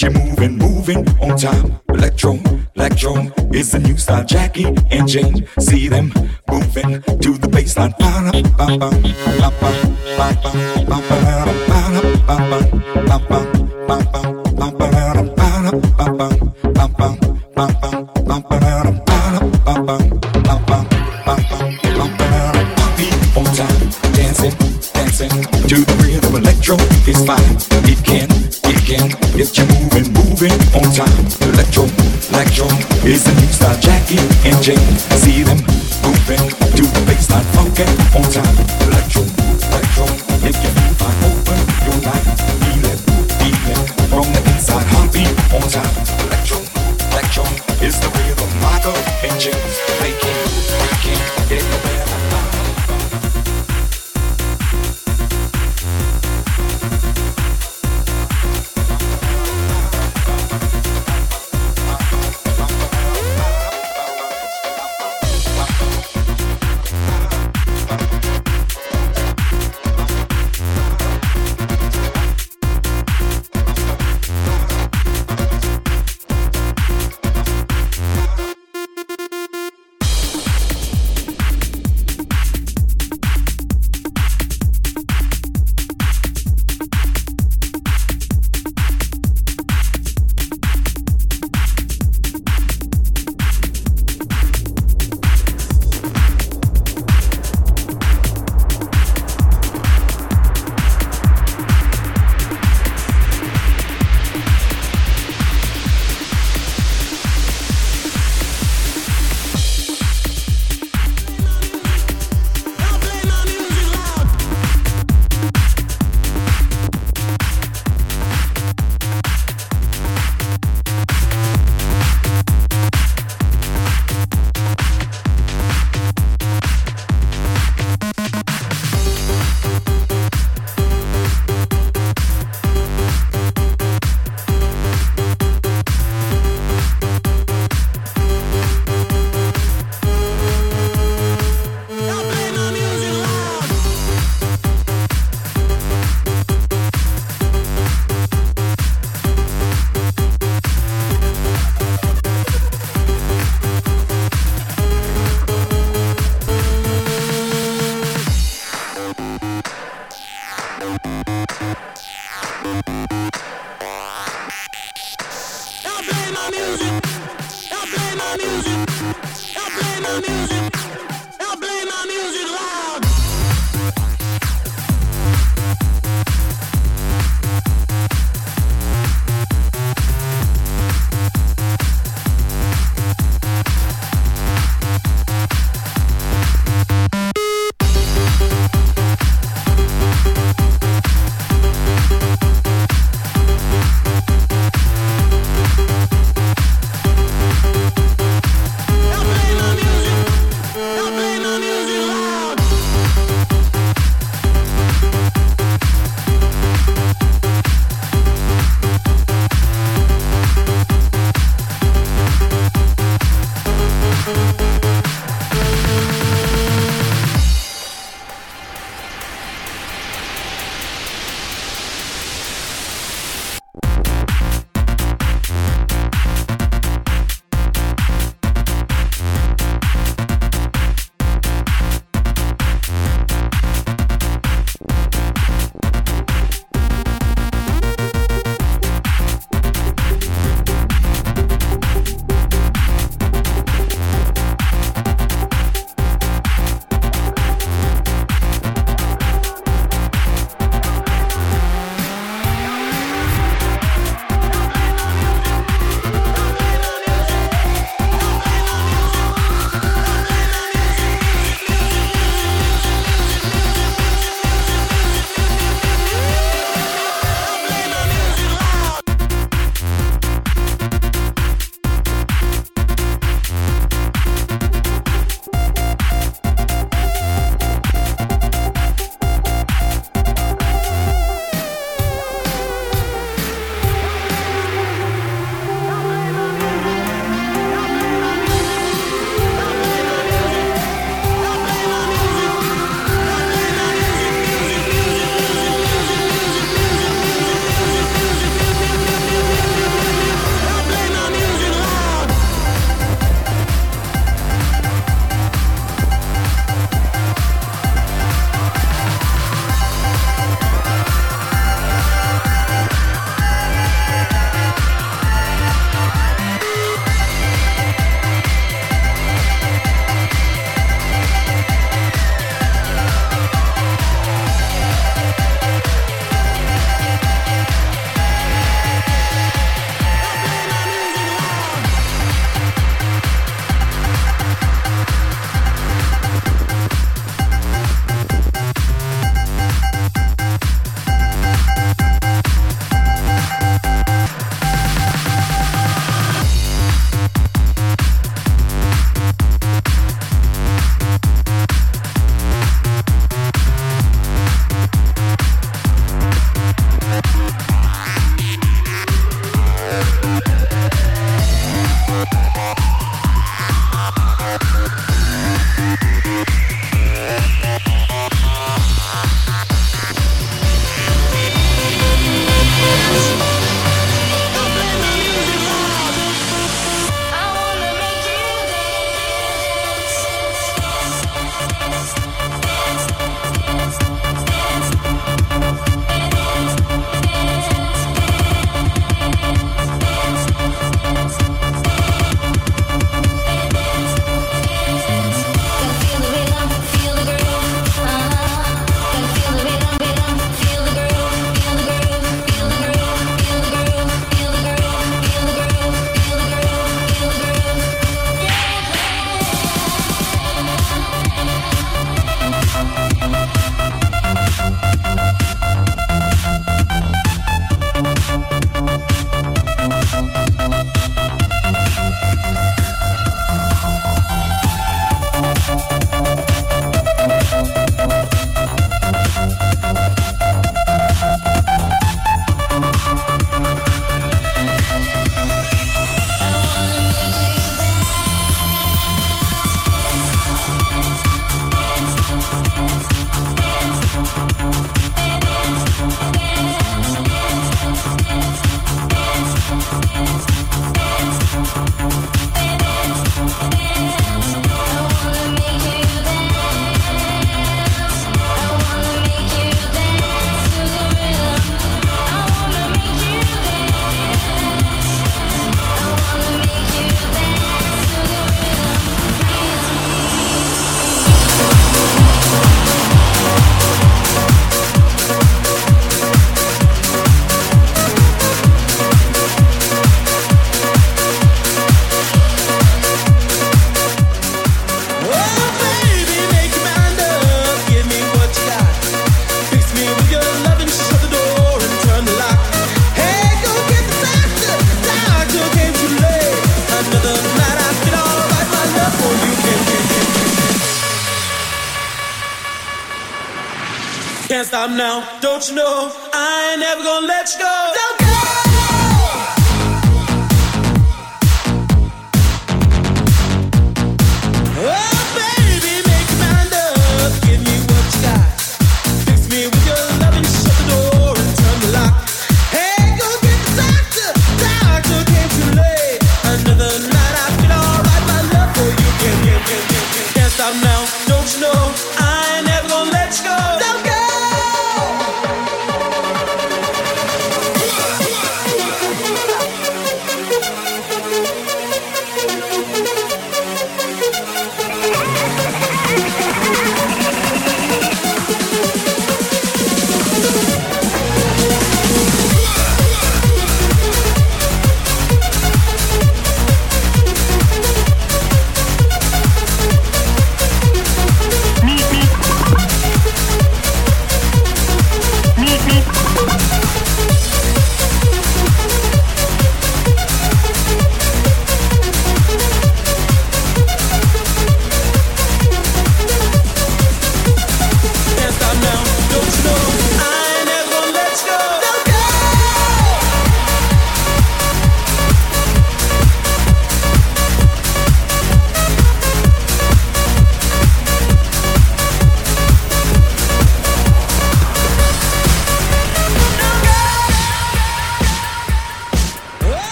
get you moving, moving on time. Electro, electro is the new style. Jackie and Jane, see them moving to the bassline. Ba-da-ba-ba, ba-ba-ba-ba-ba. Smart Funken on time.